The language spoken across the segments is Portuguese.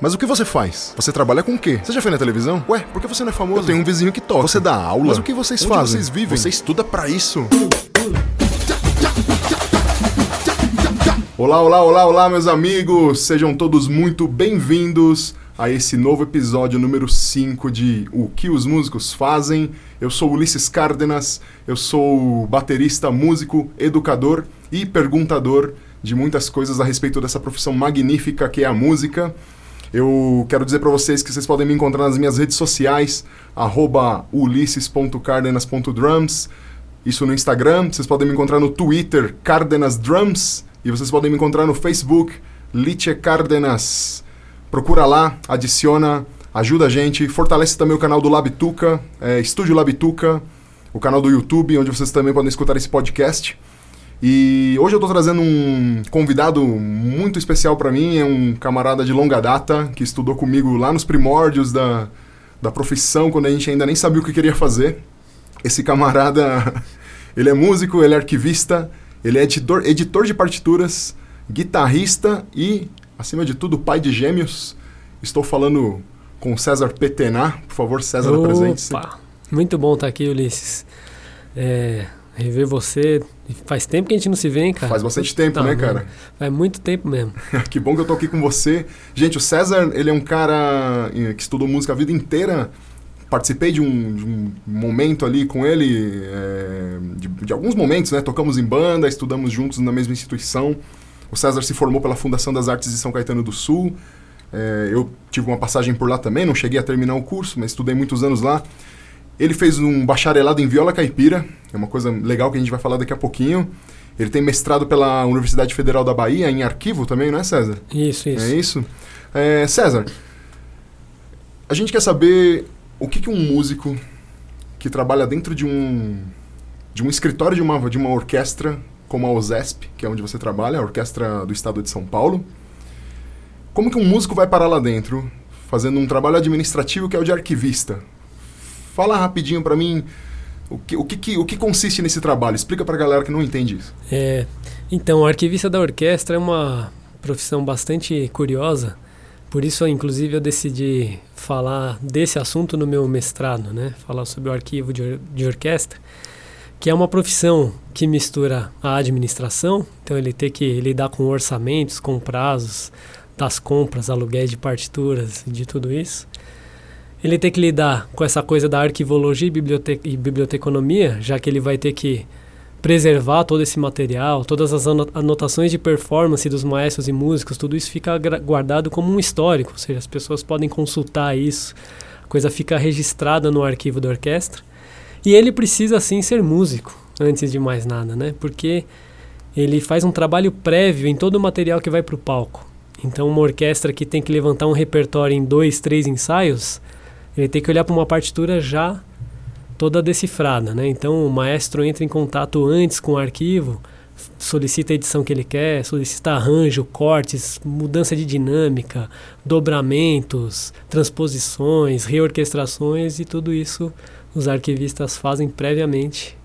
Mas o que você faz? Você trabalha com o quê? Você já foi na televisão? Ué, por que você não é famoso? Eu tenho um vizinho que toca. Você dá aula? Mas o que vocês Onde fazem? vocês vivem? Você estuda pra isso? Olá, olá, olá, olá, meus amigos! Sejam todos muito bem-vindos a esse novo episódio número 5 de O que os músicos fazem. Eu sou Ulisses Cárdenas, eu sou baterista, músico, educador e perguntador de muitas coisas a respeito dessa profissão magnífica que é a música. Eu quero dizer para vocês que vocês podem me encontrar nas minhas redes sociais, ulisses.cardenas.drums, isso no Instagram, vocês podem me encontrar no Twitter, Cardenas Drums, e vocês podem me encontrar no Facebook, Liche Cardenas. Procura lá, adiciona, ajuda a gente, fortalece também o canal do Labituca, é, Estúdio Labituca, o canal do YouTube, onde vocês também podem escutar esse podcast. E hoje eu estou trazendo um convidado muito especial para mim, é um camarada de longa data que estudou comigo lá nos primórdios da, da profissão, quando a gente ainda nem sabia o que queria fazer. Esse camarada, ele é músico, ele é arquivista, ele é editor, editor de partituras, guitarrista e, acima de tudo, pai de gêmeos. Estou falando com César Petená. Por favor, César, apresente-se. Opa, muito bom estar aqui, Ulisses. É, rever você. Faz tempo que a gente não se vê, hein, cara? Faz bastante tempo, Tá, né, mano. cara? Faz muito tempo mesmo. que bom que eu tô aqui com você. Gente, o César, ele é um cara eh, que estudou música a vida inteira. Participei de um, de um momento ali com ele, eh, de, de alguns momentos, né? Tocamos em banda, estudamos juntos na mesma instituição. O César se formou pela Fundação das Artes de São Caetano do Sul. Eh, eu tive uma passagem por lá também, não cheguei a terminar o curso, mas estudei muitos anos lá. Ele fez um bacharelado em viola caipira, é uma coisa legal que a gente vai falar daqui a pouquinho. Ele tem mestrado pela Universidade Federal da Bahia em arquivo também, não é, César? Isso, isso. É isso? É, César, a gente quer saber o que, que um músico que trabalha dentro de um, de um escritório de uma, de uma orquestra, como a OSESP, que é onde você trabalha, a Orquestra do Estado de São Paulo, como que um músico vai parar lá dentro, fazendo um trabalho administrativo que é o de arquivista? Fala rapidinho pra mim o que, o que, o que consiste nesse trabalho. Explica pra galera que não entende isso. É, então, o arquivista da orquestra é uma profissão bastante curiosa. Por isso, inclusive, eu decidi falar desse assunto no meu mestrado, né? Falar sobre o arquivo de, or- de orquestra, que é uma profissão que mistura a administração, então ele tem que lidar com orçamentos, com prazos das compras, aluguéis de partituras, de tudo isso. Ele tem que lidar com essa coisa da arquivologia e, bibliote e biblioteconomia, já que ele vai ter que preservar todo esse material, todas as ano- anotações de performance dos maestros e músicos, tudo isso fica guardado como um histórico, ou seja, as pessoas podem consultar isso, a coisa fica registrada no arquivo da orquestra. E ele precisa sim ser músico, antes de mais nada, né? Porque ele faz um trabalho prévio em todo o material que vai para o palco. Então, uma orquestra que tem que levantar um repertório em dois, três ensaios, ele tem que olhar para uma partitura já toda decifrada, né? Então o maestro entra em contato antes com o arquivo, solicita a edição que ele quer, solicita arranjo, cortes, mudança de dinâmica, dobramentos, transposições, reorquestrações e tudo isso os arquivistas fazem previamente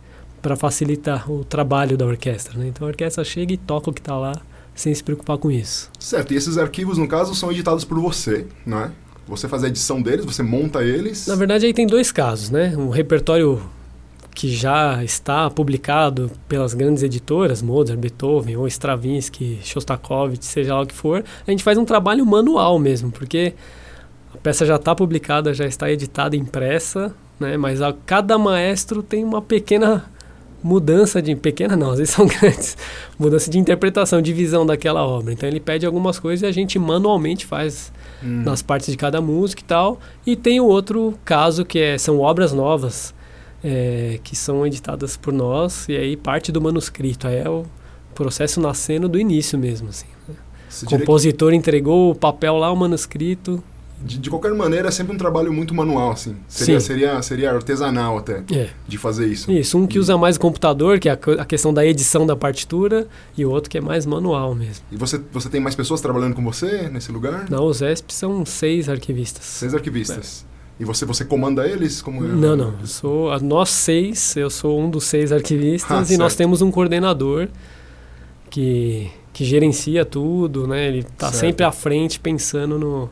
para facilitar o trabalho da orquestra, né? Então a orquestra chega e toca o que está lá sem se preocupar com isso. Certo, e esses arquivos, no caso, são editados por você, não é? Você faz a edição deles, você monta eles. Na verdade, aí tem dois casos, né? Um repertório que já está publicado pelas grandes editoras, Mozart, Beethoven, ou Stravinsky, Shostakovich, seja lá o que for, a gente faz um trabalho manual mesmo, porque a peça já está publicada, já está editada, impressa, né? Mas a, cada maestro tem uma pequena mudança de pequena não, às vezes são grandes mudança de interpretação, de visão daquela obra. Então ele pede algumas coisas e a gente manualmente faz Hum. nas partes de cada música e tal. E tem o outro caso que é, são obras novas é, que são editadas por nós e aí parte do manuscrito. Aí é o processo nascendo do início mesmo. Assim. O compositor entregou o papel lá, o manuscrito. De, de qualquer maneira, é sempre um trabalho muito manual, assim. Seria, Sim. seria, seria artesanal até, É. de fazer isso. Isso, um que usa mais o computador, que é a, a questão da edição da partitura, e o outro que é mais manual mesmo. E você, você tem mais pessoas trabalhando com você nesse lugar? Na USESP são seis arquivistas. Seis arquivistas. E você, você comanda eles? Como é? Não, não. Eu sou, nós seis, eu sou um dos seis arquivistas Ah, e nós certo. temos um coordenador que, que gerencia tudo, né? Ele está sempre à frente pensando no,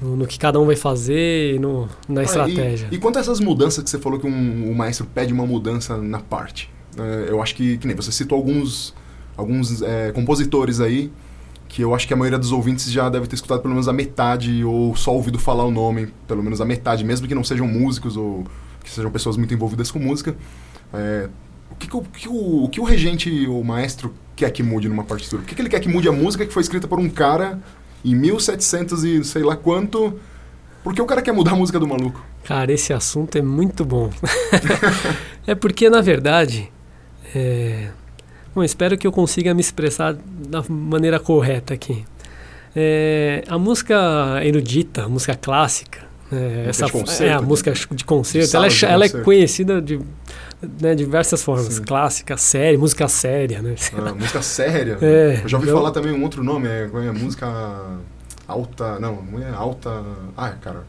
no, no, que cada um vai fazer e no, na ah, estratégia. E, e, quanto a essas mudanças que você falou que um, o maestro pede uma mudança na parte? É, eu acho que, que nem você citou alguns, alguns é, compositores aí que eu acho que a maioria dos ouvintes já deve ter escutado pelo menos a metade ou só ouvido falar o nome, pelo menos a metade, mesmo que não sejam músicos ou que sejam pessoas muito envolvidas com música. É, o, que, o, que o, o, que o regente, o maestro, quer que mude numa partitura? O que, que ele quer que mude a música que foi escrita por um cara em 1700 e sei lá quanto? Por que o cara quer mudar a música do maluco? Cara, esse assunto é muito bom. é porque, na verdade, é, Bom, espero que eu consiga me expressar da maneira correta aqui. É, a música erudita, a música clássica, é, essa de concerto, é a música de concerto, de ela, é, de ela é conhecida de né, diversas formas, Sim. clássica, séria, música séria, né? Ah, música séria. É, eu já ouvi eu... falar também um outro nome, é, é música alta, não, não é alta, ah, cara,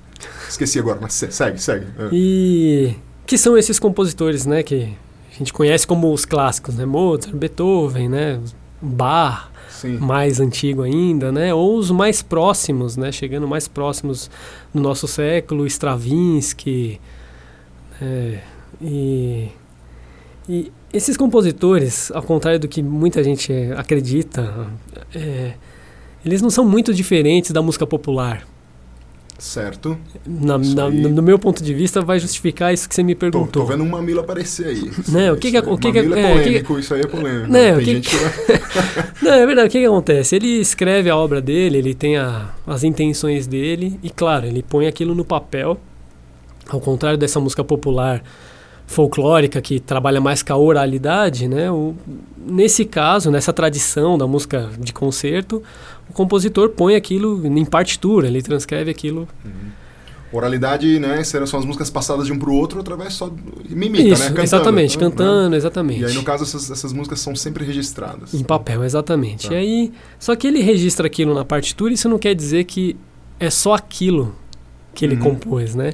esqueci agora, mas segue, segue. É. E que são esses compositores, né, que a gente conhece como os clássicos, né? Mozart, Beethoven, né? Bach, Sim. mais antigo ainda, né? Ou os mais próximos, né? Chegando mais próximos do nosso século, Stravinsky, é, e, e esses compositores, ao contrário do que muita gente acredita, é, eles não são muito diferentes da música popular. Certo. Na, na, no meu ponto de vista, vai justificar isso que você me perguntou. Tô, tô vendo um mamilo aparecer aí. Né, o que, que, o que, que é, é polêmico, que, isso aí é polêmico. Né, tem que, gente que... não, é verdade, o que, que acontece? Ele escreve a obra dele, ele tem a, as intenções dele, e claro, ele põe aquilo no papel, ao contrário dessa música popular folclórica que trabalha mais com a oralidade, né? O, nesse caso, nessa tradição da música de concerto, o compositor põe aquilo em partitura, ele transcreve aquilo. Uhum. Oralidade, né? São as músicas passadas de um para o outro através só mimita, né? Isso, né? Cantando, exatamente, né? cantando, exatamente. E aí, no caso, essas, essas músicas são sempre registradas. Em papel, exatamente. Tá. E aí, só que ele registra aquilo na partitura, isso não quer dizer que é só aquilo que ele uhum. compôs, né?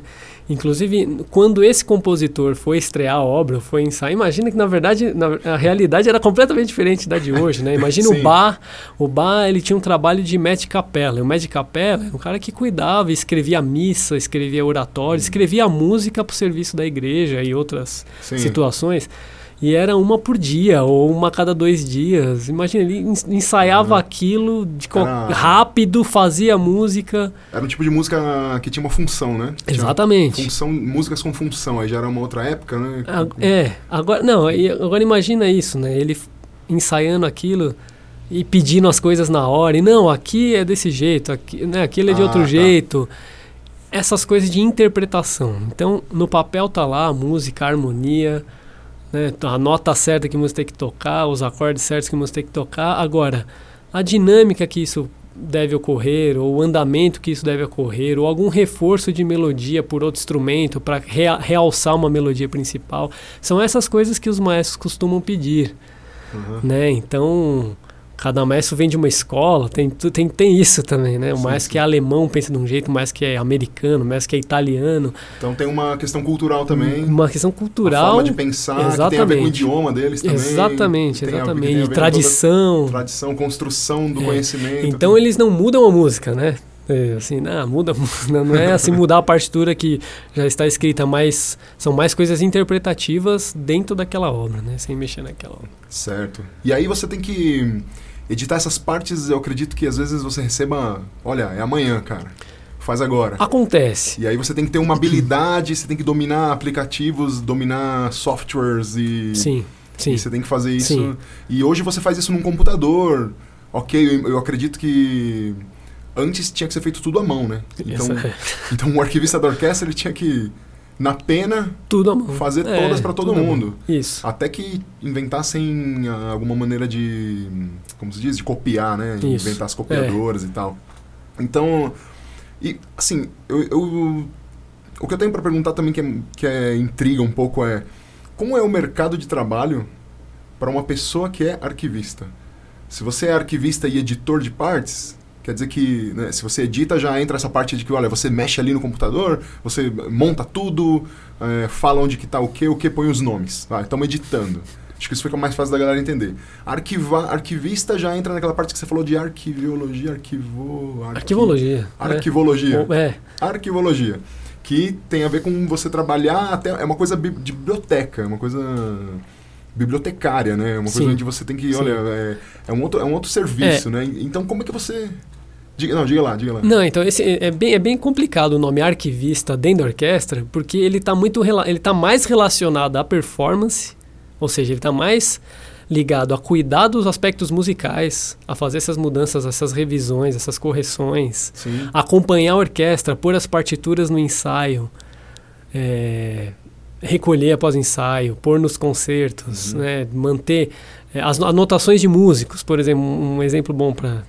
Inclusive, quando esse compositor foi estrear a obra, foi ensaiar, imagina que na verdade na, a realidade era completamente diferente da de hoje, né? Imagina o Bar, o Bar ele tinha um trabalho de médico capela, o médico capela era um cara que cuidava, escrevia missa, escrevia oratório, escrevia música para o serviço da igreja e outras Sim. situações. E era uma por dia, ou uma a cada dois dias. Imagina, ele ensaiava uhum. aquilo de era... rápido, fazia música. Era um tipo de música que tinha uma função, né? Exatamente. Função, músicas com função, aí já era uma outra época, né? é, agora, não, agora imagina isso, né? Ele ensaiando aquilo e pedindo as coisas na hora. E não, aqui é desse jeito, aqui, né, aquilo é de ah, outro tá. jeito. Essas coisas de interpretação. Então, no papel tá lá a música, a harmonia né? A nota certa que você tem que tocar, os acordes certos que você tem que tocar. Agora, a dinâmica que isso deve ocorrer, ou o andamento que isso deve ocorrer, ou algum reforço de melodia por outro instrumento para rea realçar uma melodia principal, são essas coisas que os maestros costumam pedir. Uhum. Né? Então, cada maestro vem de uma escola, tem, tem, tem isso também, né? O sim, maestro sim. que é alemão pensa de um jeito, o maestro que é americano, o maestro que é italiano. Então tem uma questão cultural também. Uma questão cultural. A forma de pensar, exatamente. que tem a ver com o idioma deles também. Exatamente, exatamente. A, tradição. Tradição, construção do é. conhecimento. Então tudo. eles não mudam a música, né? É, assim, não, muda, não é assim mudar a partitura que já está escrita, mas são mais coisas interpretativas dentro daquela obra, né? Sem mexer naquela obra. Certo. E aí você tem que editar essas partes, eu acredito que às vezes você receba, olha, é amanhã, cara. Faz agora. Acontece. E aí você tem que ter uma habilidade, você tem que dominar aplicativos, dominar softwares e. Sim, sim. E você tem que fazer isso. Sim. E hoje você faz isso num computador. Ok, eu, eu acredito que antes tinha que ser feito tudo à mão, né? Então, é. então o arquivista da orquestra ele tinha que na pena tudo fazer é, todas para todo mundo. Isso. Até que inventassem uh, alguma maneira de, como se diz, de copiar, né? Isso. Inventar as copiadoras é. e tal. Então, e assim, eu, eu o que eu tenho para perguntar também que, é, que é intriga um pouco é como é o mercado de trabalho para uma pessoa que é arquivista? Se você é arquivista e editor de partes, Quer dizer que né, se você edita, já entra essa parte de que, olha, você mexe ali no computador, você monta tudo, é, fala onde que está o que, o que põe os nomes. Vai, estamos editando. Acho que isso fica mais fácil da galera entender. Arquiva, arquivista já entra naquela parte que você falou de arquiviologia, arquivo... Arqui, Arquivologia. Arquivologia. É. é. Arquivologia. Que tem a ver com você trabalhar até... É uma coisa de biblioteca, é uma coisa bibliotecária, né? É uma coisa Sim. onde você tem que, olha, é, é um outro, é um outro serviço, né? Então, como é que você... Diga, não, diga lá, diga lá. Não, então esse é bem, é bem complicado o nome arquivista dentro da orquestra, porque ele está muito ele tá mais relacionado à performance, ou seja, ele está mais ligado a cuidar dos aspectos musicais, a fazer essas mudanças, essas revisões, essas correções, Sim. acompanhar a orquestra, pôr as partituras no ensaio, é, recolher após o ensaio, pôr nos concertos, Uhum. né, manter é, as anotações de músicos, por exemplo, um exemplo bom para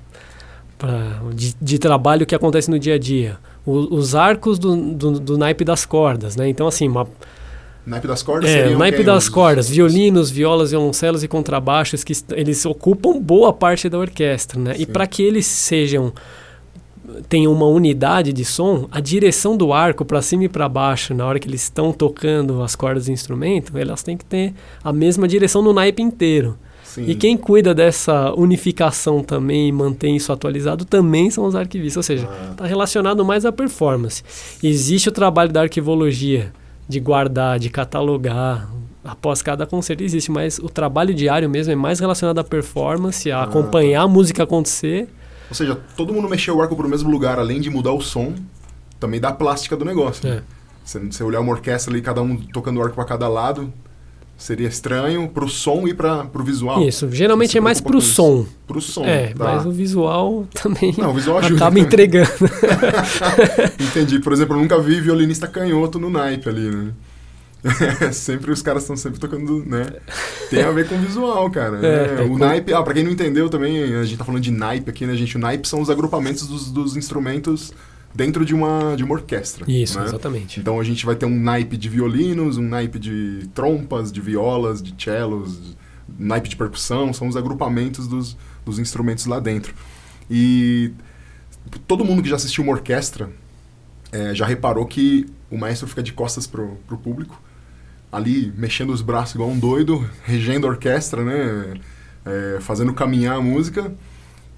de, de trabalho que acontece no dia a dia. O- os arcos do, do, do naipe das cordas, né? Então, assim, uma, Naipe das cordas é, naipe das Os- cordas, violinos, violas, violoncelos e contrabaixos, que eles ocupam boa parte da orquestra, né? E Sim. para que eles sejam tenham uma unidade de som, a direção do arco para cima e para baixo, na hora que eles estão tocando as cordas do instrumento, elas têm que ter a mesma direção no naipe inteiro. Sim. E quem cuida dessa unificação também e mantém isso atualizado também são os arquivistas, ou seja, Ah, está relacionado mais à performance. Existe o trabalho da arquivologia, de guardar, de catalogar, após cada concerto existe, mas o trabalho diário mesmo é mais relacionado à performance, a Ah, acompanhar a música acontecer. Ou seja, todo mundo mexeu o arco pro mesmo lugar, além de mudar o som, também dá a plástica do negócio. né? É. Você, você olhar uma orquestra ali, cada um tocando o arco para cada lado, seria estranho pro som e para pro visual. Isso, geralmente Você é mais com isso. som. Pro som. É, tá. mas o visual também Não, o visual ajuda. acaba também. entregando. Entendi. Por exemplo, eu nunca vi violinista canhoto no naipe ali, né? sempre os caras estão sempre tocando, né? Tem a ver com o visual, cara. É, né? O com- naipe, ah, pra quem não entendeu também, a gente tá falando de naipe aqui, né, gente? O naipe são os agrupamentos dos, dos instrumentos dentro de uma, de uma orquestra. Isso, né? exatamente. Então a gente vai ter um naipe de violinos, um naipe de trompas, de violas, de cellos, naipe de percussão, são os agrupamentos dos, dos instrumentos lá dentro. E todo mundo que já assistiu uma orquestra eh, já reparou que o maestro fica de costas pro, pro público, ali mexendo os braços igual um doido, regendo a orquestra, né? Eh, fazendo caminhar a música.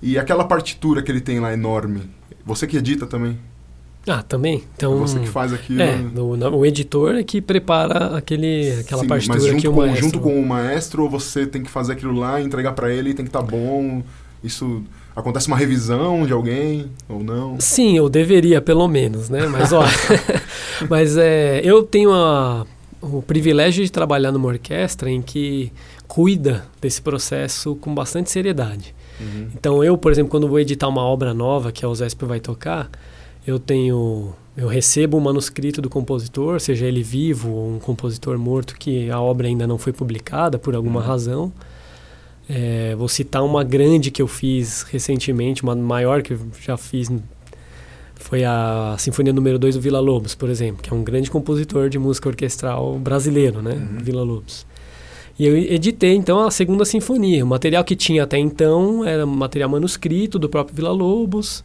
E aquela partitura que ele tem lá enorme, você que edita também? Ah, também. Então, você que faz aquilo. é, o, na- o editor é que prepara aquele, aquela Sim, partitura mas junto que o com, maestro... junto com o maestro, ou você tem que fazer aquilo lá, entregar pra ele, tem que estar bom. Isso acontece uma revisão de alguém ou não? Sim, eu deveria, pelo menos, né? Mas, ó, mas é, eu tenho a- o privilégio de trabalhar numa orquestra em que cuida desse processo com bastante seriedade. Uhum. Então, eu, por exemplo, quando vou editar uma obra nova que a USESP vai tocar, eu tenho... Eu recebo o manuscrito do compositor, seja ele vivo ou um compositor morto que a obra ainda não foi publicada por alguma Uhum. razão. É, vou citar uma grande que eu fiz recentemente, uma maior que eu já fiz foi a Sinfonia número 2 do Vila Lobos, por exemplo, que é um grande compositor de música orquestral brasileiro, né? Uhum. Vila Lobos. E eu editei então a segunda sinfonia. O material que tinha até então era material manuscrito do próprio Vila Lobos.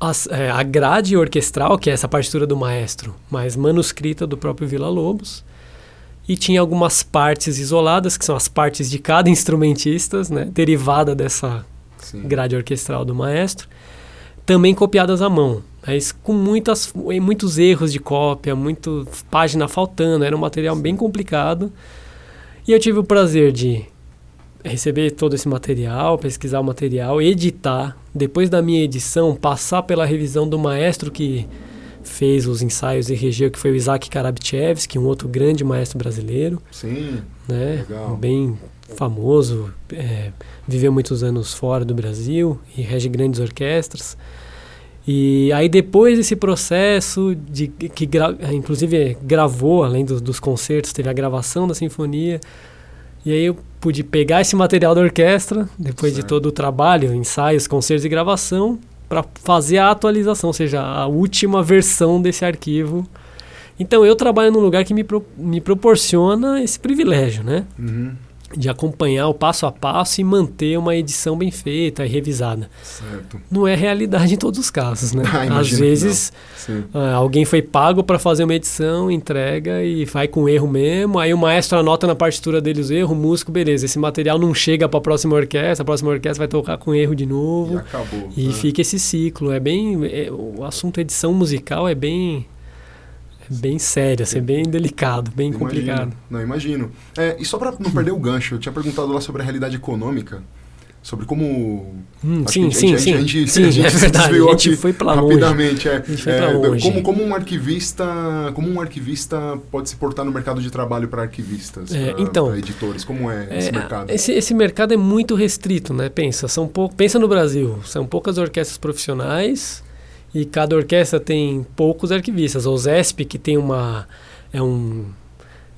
As- é, a grade orquestral, que é essa partitura do maestro, mas manuscrita do próprio Vila Lobos. E tinha algumas partes isoladas, que são as partes de cada instrumentista, né? derivada dessa Sim. grade orquestral do maestro, também copiadas à mão, mas com muitas, muitos erros de cópia, muito página faltando, era um material bem complicado. E eu tive o prazer de receber todo esse material, pesquisar o material, editar, depois da minha edição, passar pela revisão do maestro que fez os ensaios e regeu, que foi o Isaac Karabchevsky, um outro grande maestro brasileiro Sim, né? Legal. Bem famoso, é, viveu muitos anos fora do Brasil e rege grandes orquestras. E aí depois desse processo de que gra- inclusive gravou além dos, dos concertos, teve a gravação da sinfonia. E aí eu pude pegar esse material da orquestra depois de Certo. todo o trabalho, ensaios, concertos e gravação para fazer a atualização, ou seja, a última versão desse arquivo. Então eu trabalho num lugar que me, pro- me proporciona esse privilégio, né? Uhum. De acompanhar o passo a passo e manter uma edição bem feita e revisada. Certo. Não é realidade em todos os casos, né? Ah, Às vezes ah, alguém foi pago para fazer uma edição, entrega e vai com erro mesmo. Aí o maestro anota na partitura dele os erros, o músico, beleza. Esse material não chega para a próxima orquestra, a próxima orquestra vai tocar com erro de E novo. acabou. E né? fica esse ciclo. É bem. é- o assunto edição musical é bem. É bem sério, assim, é bem delicado, bem Imagino. complicado. Não, imagino. É, e só para não perder o gancho, eu tinha perguntado lá sobre a realidade econômica, sobre como. Hum, acho sim, que a sim, gente- sim. a gente- sim, a gente é se verdade. desviou A gente foi pra longe. Rapidamente, é. gente foi É, longe. Como, como um arquivista, como um arquivista pode se portar no mercado de trabalho para arquivistas, É, pra- então, pra editores? Como é, esse É, mercado? Esse, esse mercado é muito restrito, né? Pensa, são pou... pensa no Brasil, são poucas orquestras profissionais e cada orquestra tem poucos arquivistas. O ZESP, que tem uma é um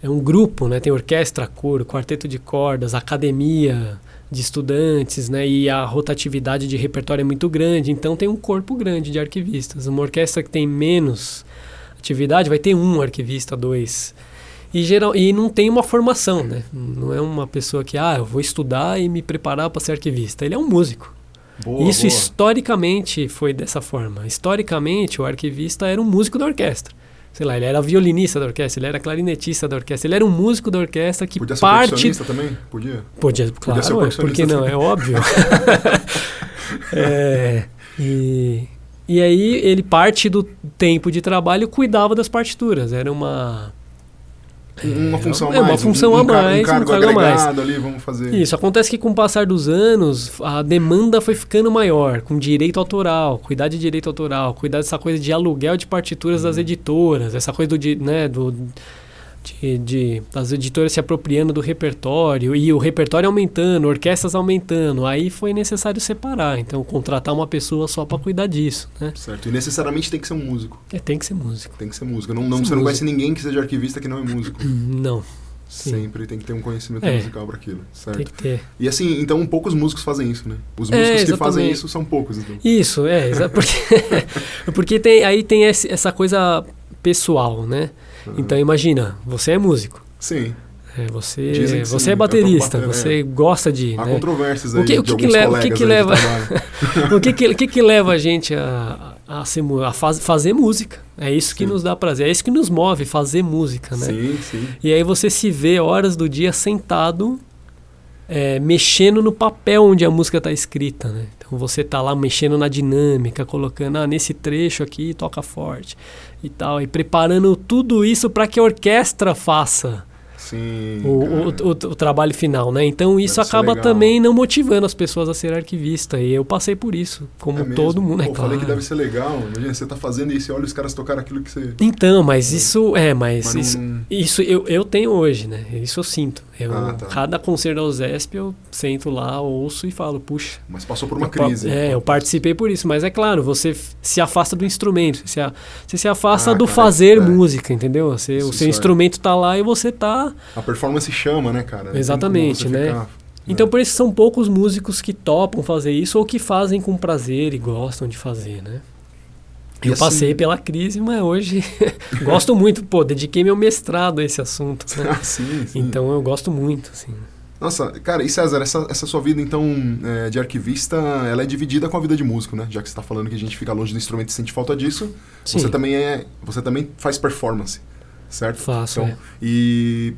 é um grupo, né? Tem orquestra, coro, quarteto de cordas, academia de estudantes, né? E a rotatividade de repertório é muito grande, então tem um corpo grande de arquivistas. Uma orquestra que tem menos atividade vai ter um arquivista, dois. E, geral, e não tem uma formação, né? Não é uma pessoa que, ah, eu vou estudar e me preparar para ser arquivista. Ele é um músico. Boa, Isso boa. historicamente foi dessa forma. Historicamente, o arquivista era um músico da orquestra. Sei lá, ele era violinista da orquestra, ele era clarinetista da orquestra, ele era um músico da orquestra que Podia ser parte. percussionista também? Podia? Podia, claro, ser ué, percussionista por que não? É óbvio. É, e, e aí ele parte do tempo de trabalho cuidava das partituras. Era uma Uma função a é mais. uma função um, a um mais, Um um cargo cargo a mais. ali, vamos fazer. Isso, acontece que com o passar dos anos, a demanda foi ficando maior, com direito autoral, cuidar de direito autoral, cuidar dessa coisa de aluguel de partituras das editoras, essa coisa do, né, do de, de- das editoras se apropriando do repertório e o repertório aumentando, orquestras aumentando, aí foi necessário separar, então contratar uma pessoa só para cuidar disso, né? Certo. E necessariamente tem que ser um músico. É, tem que ser músico. Tem que ser músico. Não, não, Ser você não músico. conhece ninguém que seja arquivista que não é músico. Não, Sim. Sempre tem que ter um conhecimento É. musical para aquilo. Certo. tem que ter. E assim, então poucos músicos fazem isso, né? Os É, músicos que fazem isso são poucos, então. Isso, é, porque, porque tem, aí tem essa coisa pessoal, né? Uhum. Então imagina, você é músico, Sim, é, você, você sim, é baterista, você gosta de. há né? controvérsias O aí que- o que que leva- o que que leva- o que que, o que que leva a gente a, a, ser, a faz- fazer música? É isso que Sim. nos dá prazer, é isso que nos move, fazer música, né? Sim, sim. E aí você se vê horas do dia sentado, é, mexendo no papel onde a música está escrita, né? Você tá lá mexendo na dinâmica, colocando, ah, nesse trecho aqui toca forte e tal, e preparando tudo isso para que a orquestra faça Sim. o, o, o, o trabalho final, né? Então isso Deve acaba também não motivando as pessoas a ser arquivista. E eu passei por isso, como É todo mundo, é Pô, claro. falei que deve ser legal. Imagina, você tá fazendo isso e olha os caras tocaram aquilo que você. Então, mas isso é, mas, Mas isso, não- isso eu, eu tenho hoje, né? Isso eu sinto. Eu, Ah, tá. Cada concerto da USESP eu sento lá, ouço e falo, puxa. Mas passou por uma eu crise. É, eu participei por isso. Mas é claro, você se afasta do instrumento. Você, você se afasta Ah, do cara, fazer é. música, entendeu? Você, Isso- o seu é. instrumento tá lá e você tá. A performance chama, né, cara? Exatamente, né? ficar- Então por isso são poucos músicos que topam fazer isso ou que fazem com prazer e gostam de fazer, né? Eu assim- passei pela crise, mas hoje gosto muito, pô, dediquei meu mestrado a esse assunto. né? Ah, sim, sim. Então eu gosto muito, assim. Nossa, cara, e César, essa, essa sua vida, então, é, de arquivista, ela é dividida com a vida de músico, né? Já que você tá falando que a gente fica longe do instrumento e sente falta disso, Sim, você também é. Você também faz performance, certo? faço, Então, é. e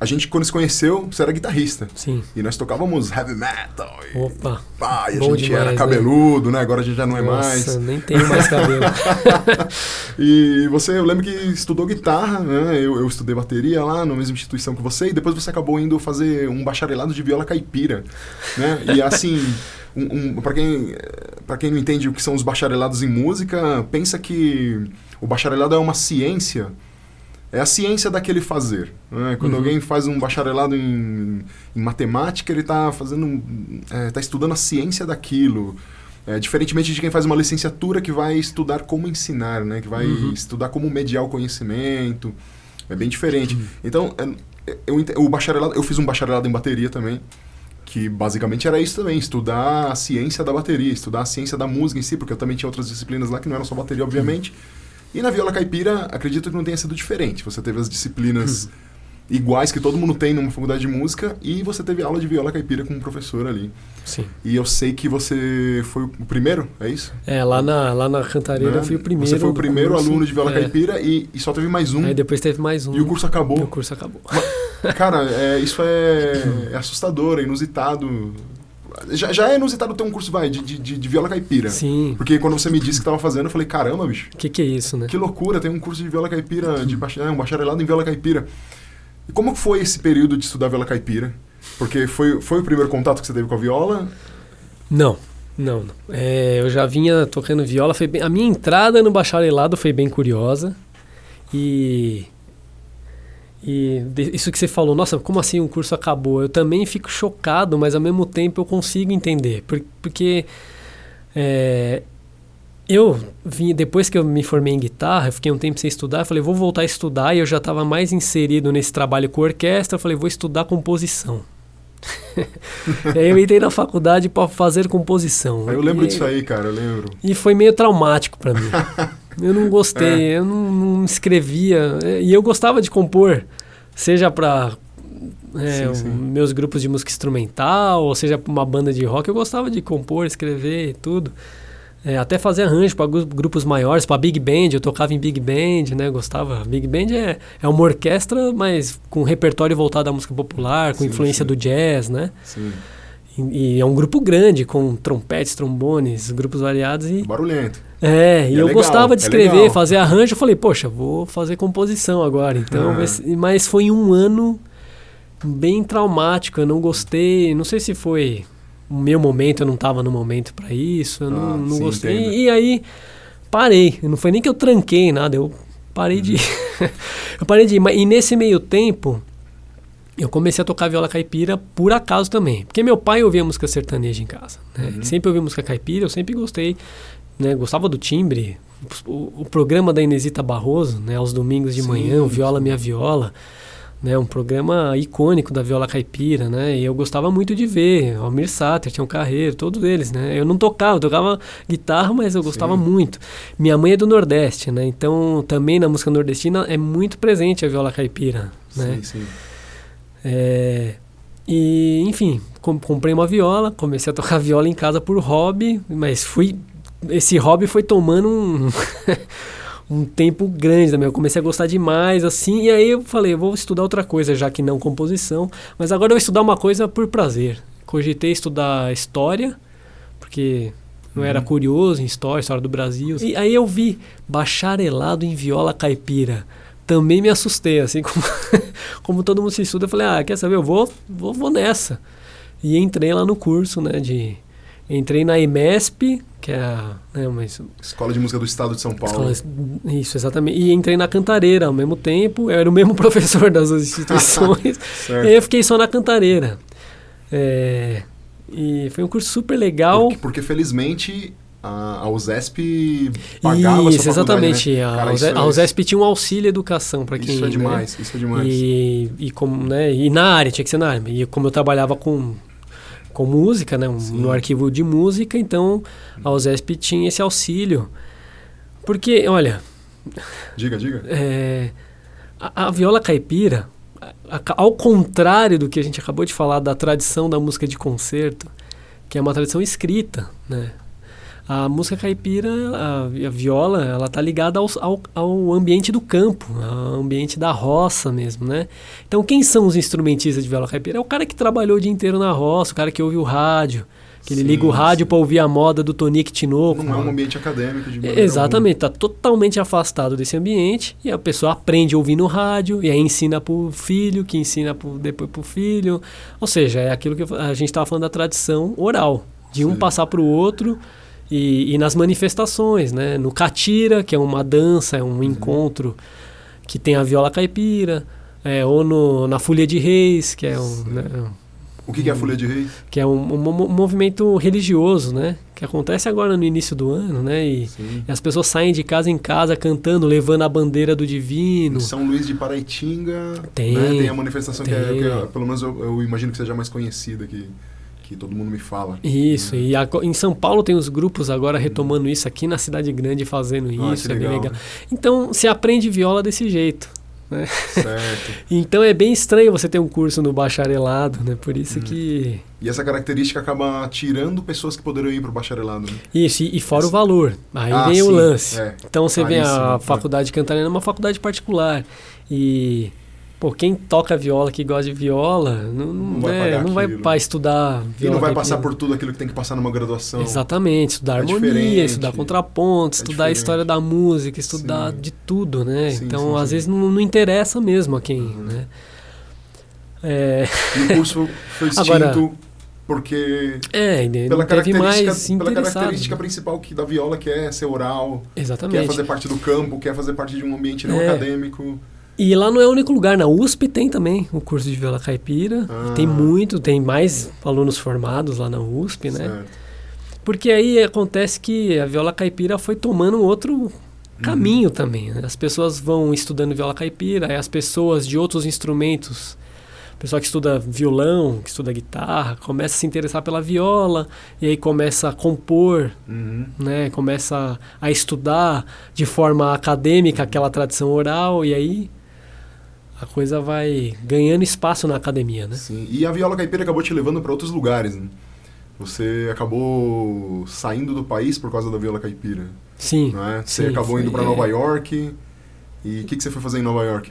a gente, quando se conheceu, você era guitarrista. Sim. E nós tocávamos heavy metal. E, Opa, pá, e a gente demais, era né? cabeludo, né? Agora a gente já não é nossa, mais. nem tenho mais cabelo. E você, eu lembro que estudou guitarra, né? Eu, eu estudei bateria lá na mesma instituição que você, e depois você acabou indo fazer um bacharelado de viola caipira, né? E assim, um, um, para quem, pra quem não entende o que são os bacharelados em música, pensa que o bacharelado é uma ciência, é a ciência daquele fazer. Né? Quando Uhum. alguém faz um bacharelado em, em matemática, ele está fazendo, é, tá estudando a ciência daquilo. É, diferentemente de quem faz uma licenciatura que vai estudar como ensinar, né? Que vai Uhum. estudar como mediar o conhecimento. É bem diferente. Então, é, eu, ente- o bacharelado, eu fiz um bacharelado em bateria também, que basicamente era isso também, estudar a ciência da bateria, estudar a ciência da música em si, porque eu também tinha outras disciplinas lá que não eram só bateria, obviamente. E na viola caipira, acredito que não tenha sido diferente. Você teve as disciplinas iguais que todo mundo tem numa faculdade de música e você teve aula de viola caipira com um professor ali. Sim. E eu sei que você foi o primeiro, é isso? É, lá na, lá na Cantareira Né? eu fui o primeiro. Você foi o primeiro curso. aluno de viola É. caipira e, e só teve mais um. Aí depois teve mais um. E o curso acabou. E o curso acabou. Cara, é, isso é, é assustador, é inusitado. Já, já é inusitado ter um curso, vai, de, de, de viola caipira. Sim. Porque quando você me disse que estava fazendo, eu falei, caramba, bicho, que, que é isso, né? que loucura, tem um curso de viola caipira, de bach... é, um bacharelado em viola caipira. E como foi esse período de estudar viola caipira? Porque foi, foi o primeiro contato que você teve com a viola? Não, não. não. É, eu já vinha tocando viola. Foi bem, a minha entrada no bacharelado foi bem curiosa. E. E isso que você falou, nossa, como assim um curso acabou? Eu também fico chocado, mas ao mesmo tempo eu consigo entender. por- Porque. é, eu vim, depois que eu me formei em guitarra, eu fiquei um tempo sem estudar, eu falei, vou voltar a estudar, e eu já estava mais inserido nesse trabalho com orquestra, eu falei, vou estudar composição. e aí eu entrei na faculdade para fazer composição. Eu lembro e, disso aí, cara, eu lembro. E foi meio traumático para mim. eu não gostei, eu não, não escrevia. é, E eu gostava de compor, seja para Sim, sim. meus grupos de música instrumental, ou seja para uma banda de rock. Eu gostava de compor, escrever e tudo. É, até fazer arranjo para grupos maiores, para Big Band, eu tocava em Big Band, né? Gostava. Big Band é, é uma orquestra, mas com repertório voltado à música popular, com Sim, influência sim. do jazz, né? Sim. E, e é um grupo grande, com trompetes, trombones, grupos variados e Barulhento. É, e E é eu legal, gostava de é escrever, legal. fazer arranjo. Eu falei, poxa, vou fazer composição agora. Então, mas foi um ano bem traumático. Eu não gostei. Não sei se foi o meu momento, eu não estava no momento para isso. Eu não, Ah, não sim, gostei. entendo. E, aí parei. Não foi nem que eu tranquei nada, eu parei de. Uhum. eu parei de ir. E nesse meio tempo. Eu comecei a tocar viola caipira por acaso também. Porque meu pai ouvia música sertaneja em casa. Né? Uhum. Sempre ouvia música caipira, eu sempre gostei. Né? Gostava do timbre. O, o programa da Inesita Barroso, né? aos domingos de Sim, manhã, o Viola. Minha Viola. Né? Um programa icônico da viola caipira, né? E eu gostava muito de ver. Almir Sater, Tião Carreiro, todos eles, né? Eu não tocava, eu tocava guitarra, mas eu gostava Sim. muito. Minha mãe é do Nordeste, né? Então também na música nordestina é muito presente a viola caipira, né? Sim, sim. É, e, enfim, com- comprei uma viola, comecei a tocar viola em casa por hobby, mas fui. Esse hobby foi tomando um, um tempo grande também. Eu comecei a gostar demais, assim, e aí eu falei, eu vou estudar outra coisa, já que não composição, mas agora eu vou estudar uma coisa por prazer. Cogitei estudar história, porque eu era Uhum. curioso em história, história do Brasil. E aí eu vi bacharelado em viola caipira. Também me assustei, assim como, como todo mundo se estuda, eu falei, ah, quer saber, eu vou, vou, vou nessa. E entrei lá no curso, né, de... Entrei na IMESP, que é a... Né, uma es- Escola de Música do Estado de São Paulo. escola- isso, exatamente. E entrei na Cantareira ao mesmo tempo, eu era o mesmo professor das duas instituições. e eu fiquei só na Cantareira. É, e foi um curso super legal. Porque, porque, felizmente a, a USESP pagava Isso, exatamente. né? A, Cara, isso é- a USESP tinha um auxílio educação para quem. Isso é né? demais, isso é demais. E, e, como, né, e na área, tinha que ser na área. E como eu trabalhava com, com música, né, um- no arquivo de música, então a USESP tinha esse auxílio. Porque, olha, Diga, diga. é, a, a viola caipira, a- a- ao contrário do que a gente acabou de falar da tradição da música de concerto, que é uma tradição escrita, né? A música caipira, a, a viola, ela tá ligada aos- ao, ao ambiente do campo, ao ambiente da roça mesmo, né? Então, quem são os instrumentistas de viola caipira? É o cara que trabalhou o dia inteiro na roça, o cara que ouve o rádio, que ele Sim, liga o rádio para ouvir a moda do Tonique Tinoco. Não é um ambiente acadêmico de maneira Exatamente, está totalmente afastado desse ambiente e a pessoa aprende ouvindo rádio e aí ensina para o filho, que ensina pro, depois para o filho. Ou seja, é aquilo que a gente estava falando da tradição oral, de um Sim. passar para o outro e, e nas manifestações, né? No catira, que é uma dança, é um Uhum. encontro que tem a viola caipira, é, ou no, na Folia de Reis, que é um, né. O que, que é a Folha de Reis? que é um, um mo- movimento religioso, né? Que acontece agora no início do ano, né? E, e as pessoas saem de casa em casa cantando, levando a bandeira do divino. Em São Luís de Paraitinga Tem, né, tem a manifestação que, é, tem. que é- pelo menos eu, eu imagino que seja mais conhecida, que, que todo mundo me fala. Isso, e ago- em São Paulo tem os grupos agora retomando isso, aqui na cidade grande fazendo Ah, isso, que é bem legal. legal. Então se aprende viola desse jeito. né? Certo. Então é bem estranho você ter um curso no bacharelado, né? Por isso Hum. que E essa característica acaba tirando pessoas que poderiam ir para o bacharelado. Né? isso e, e fora o Esse- valor. Aí Ah, vem o sim, lance. é. Então você vê Caríssimo, a né? faculdade de Cantarina é uma faculdade particular e pô, quem toca viola, que gosta de viola, não, não, vai né, pagar não vai aquilo. para estudar E viola não vai passar por tudo aquilo que tem que passar numa graduação. Exatamente, estudar É harmonia, diferente. estudar contraponto, É estudar a diferente. história da música, estudar Sim. de tudo, né? Sim, então, sim, às vezes não, não interessa mesmo a quem, Uhum. né? É, E o curso foi extinto Agora- porque é, e pela característica, pela característica principal que da viola que é ser oral, quer Exatamente. fazer parte do campo, quer fazer parte de um ambiente não É. acadêmico. E lá não é o único lugar, na USP tem também o curso de viola caipira. Ah. Tem muito, tem mais alunos formados lá na USP, né? Certo. Porque aí acontece que a viola caipira foi tomando um outro caminho também. né? As pessoas vão estudando viola caipira, aí as pessoas de outros instrumentos, o pessoal que estuda violão, que estuda guitarra, começa a se interessar pela viola, e aí começa a compor, Uhum. né? começa a estudar de forma acadêmica aquela tradição oral, e aí a coisa vai ganhando espaço na academia, né? Sim. E a viola caipira acabou te levando para outros lugares. Né? Você acabou saindo do país por causa da viola caipira, Sim. não é? Você Sim, acabou foi- indo para é. Nova York. E o que, que você foi fazer em Nova York?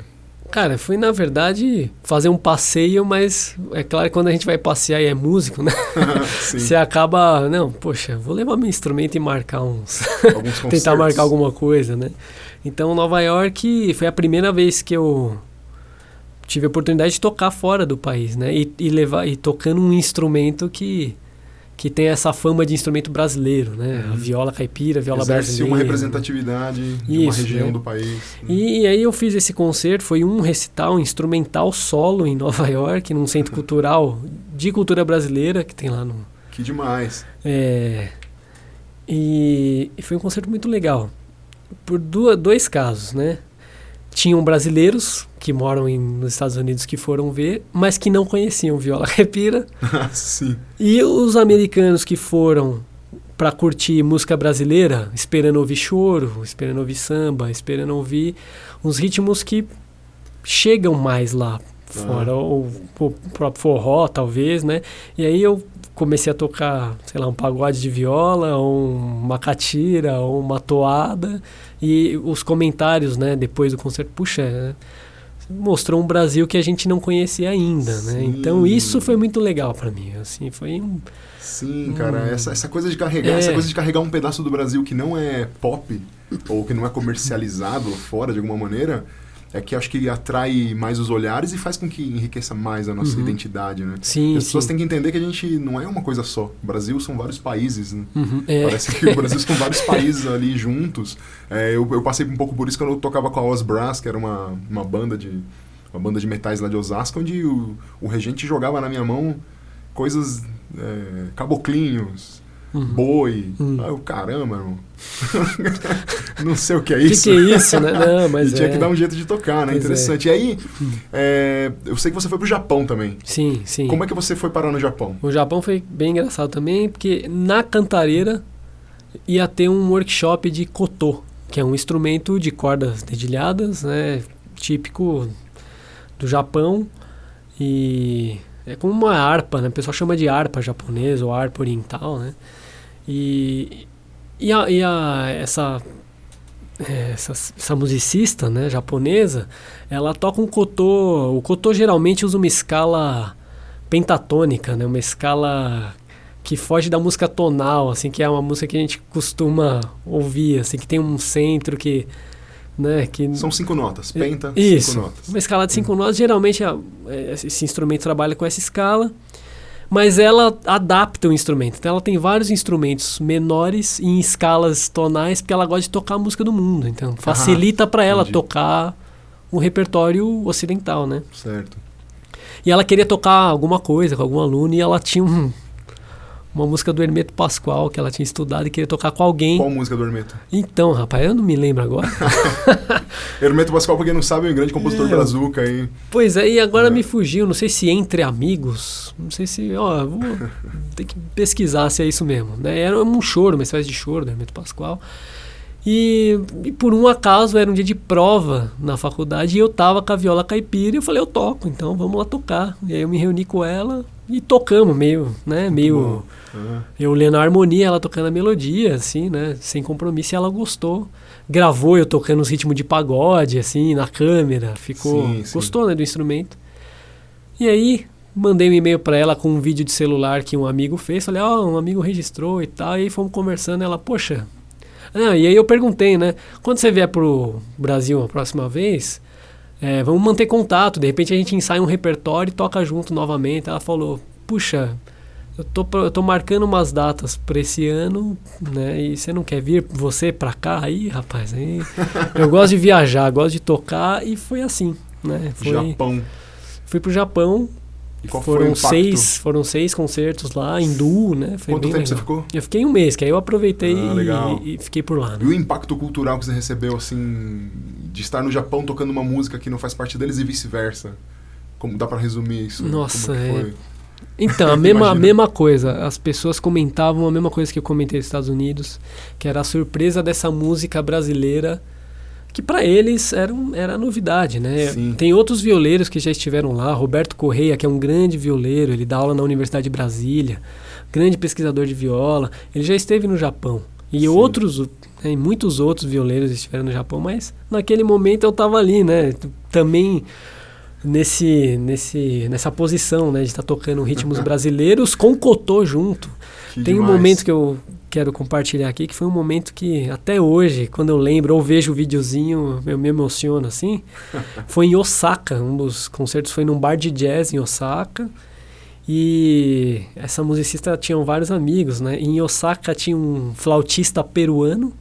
Cara, foi na verdade fazer um passeio, mas é claro que quando a gente vai passear e é músico, né? Você acaba, não, poxa, vou levar meu instrumento e marcar uns. Alguns tentar marcar alguma coisa, né? Então, Nova York foi a primeira vez que eu tive a oportunidade de tocar fora do país, né? E, e levar e tocando um instrumento que que tem essa fama de instrumento brasileiro, né? A Uhum. viola caipira, a viola Exerce brasileira. uma representatividade de uma Isso, região né? do país. E, aí eu fiz esse concerto, foi um recital um instrumental solo em Nova York, num centro cultural de cultura brasileira que tem lá no. Que demais. É, e, e foi um concerto muito legal. Por duas, dois casos, né? Tinham brasileiros que moram em, nos Estados Unidos que foram ver, mas que não conheciam viola caipira. Sim. E os americanos que foram para curtir música brasileira, esperando ouvir choro, esperando ouvir samba, esperando ouvir uns ritmos que chegam mais lá fora, ou o próprio forró, talvez, né? E aí eu comecei a tocar, sei lá, um pagode de viola, ou uma catira, ou uma toada, e os comentários, né, depois do concerto, puxa, mostrou um Brasil que a gente não conhecia ainda, né? Sim. Então isso foi muito legal para mim, assim, foi um Sim, cara, essa, essa coisa de carregar, É. essa coisa de carregar um pedaço do Brasil que não é pop ou que não é comercializado lá fora de alguma maneira, é que acho que atrai mais os olhares e faz com que enriqueça mais a nossa Uhum. identidade, né? Sim, As pessoas sim. têm que entender que a gente não é uma coisa só. O Brasil são vários países, né? Uhum, é. Parece que o Brasil são vários países ali juntos. É, eu, eu passei um pouco por isso quando eu tocava com a Oz Brass, que era uma, uma banda de uma banda de metais lá de Osasco, onde o, o regente jogava na minha mão coisas é, caboclinhos, Uhum. boi. Hum. Ah, eu, caramba, irmão. não sei o que é O que, isso. que é isso, né? Não, mas e tinha é. que dar um jeito de tocar, né? Pois é. Interessante. E aí, é, eu sei que você foi pro Japão também. Sim, sim. Como é que você foi parar no Japão? O Japão foi bem engraçado também, porque na cantareira ia ter um workshop de koto, que é um instrumento de cordas dedilhadas, né, típico do Japão e é como uma harpa, né? O pessoal chama de harpa japonesa ou harpa oriental, né? E, e, a, e a- essa, é, essa essa musicista, né, japonesa, ela toca um koto. O koto geralmente usa uma escala pentatônica, né? Uma escala que foge da música tonal, assim, que é uma música que a gente costuma ouvir, assim, que tem um centro que, né, que São cinco notas. Penta, Isso. cinco notas. uma escala de cinco notas, geralmente a- é, esse instrumento trabalha com essa escala, mas ela adapta o instrumento. Então ela tem vários instrumentos menores em escalas tonais, porque ela gosta de tocar a música do mundo. Então facilita para ela entendi. tocar um repertório ocidental, né? Certo. E ela queria tocar alguma coisa com algum aluno e ela tinha um- uma música do Hermeto Pascoal que ela tinha estudado e queria tocar com alguém. Qual música do Hermeto? Então, rapaz, eu não me lembro agora. Hermeto Pascoal, pra quem não sabe, é um grande compositor É. brazuca aí. Pois é, e agora É. me fugiu, não sei se entre amigos, não sei se, ó, vou ter que pesquisar se é isso mesmo, né? Era um choro, uma espécie de choro do Hermeto Pascoal. E, e, por um acaso era um dia de prova na faculdade e eu tava com a viola caipira e eu falei, eu toco, então vamos lá tocar. E aí eu me reuni com ela e tocamos meio, né, meio... Uhum. Eu lendo a harmonia, ela tocando a melodia, assim, né, sem compromisso e ela gostou. Gravou eu tocando os ritmos de pagode, assim, na câmera, ficou... Sim, sim. Gostou, né, do instrumento. E aí, mandei um e-mail para ela com um vídeo de celular que um amigo fez. Falei, ó, oh, um amigo registrou e tal. E aí fomos conversando. Ela, poxa. Ah, e aí eu perguntei, né? Quando você vier pro Brasil a próxima vez, é, vamos manter contato. De repente a gente ensaia um repertório e toca junto novamente. Ela falou, puxa. Eu tô, eu tô marcando umas datas para esse ano, né? E você não quer vir você para cá aí, rapaz? Aí, eu gosto de viajar, gosto de tocar e foi assim, né? Foi, Japão. Fui pro Japão, e qual foram foi o seis Foram seis concertos lá em Du, né? Foi Quanto tempo legal. você ficou? Eu fiquei um mês, que aí eu aproveitei ah, e, e, fiquei por lá. Né? E o impacto cultural que você recebeu, assim, de estar no Japão tocando uma música que não faz parte deles e vice-versa? Como dá para resumir isso? Nossa, é... Então, a mesma, a mesma coisa. As pessoas comentavam a mesma coisa que eu comentei nos Estados Unidos, que era a surpresa dessa música brasileira que para eles era, um, era novidade, né? Sim. Tem outros violeiros que já estiveram lá, Roberto Correia, que é um grande violeiro, ele dá aula na Universidade de Brasília, grande pesquisador de viola, ele já esteve no Japão. E Sim. outros, né, muitos outros violeiros estiveram no Japão, mas naquele momento eu estava ali, né? Também nesse, nesse, nessa posição, né? De estar tá tocando ritmos brasileiros com Cotô junto. Que Tem demais. um momento que eu quero compartilhar aqui, que foi um momento que até hoje, quando eu lembro ou vejo o videozinho, eu me emociono assim. foi em Osaka, um dos concertos foi num bar de jazz em Osaka. E essa musicista tinha vários amigos, né? em Osaka tinha um flautista peruano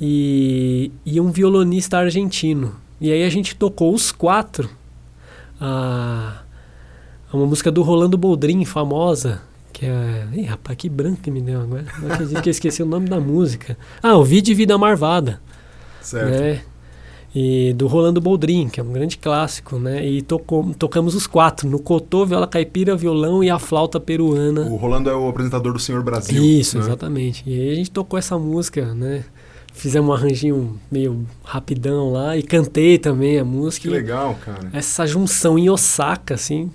e, e um violonista argentino. E aí a gente tocou os quatro. A, uma música do Rolando Boldrin, famosa, que é. Ih, rapaz, que branco que me deu agora. Não acredito que eu esqueci o nome da música. Ah, o Vídeo Vida Marvada. Certo. Né? E do Rolando Boldrin, que é um grande clássico, né? E tocou, tocamos os quatro, no cotô, viola caipira, violão e a flauta peruana. O Rolando é o apresentador do Senhor Brasil. Isso, né? exatamente. E aí a gente tocou essa música, né? Fizemos um arranjinho meio rapidão lá e cantei também a música. Que legal, cara. Essa junção em Osaka, assim,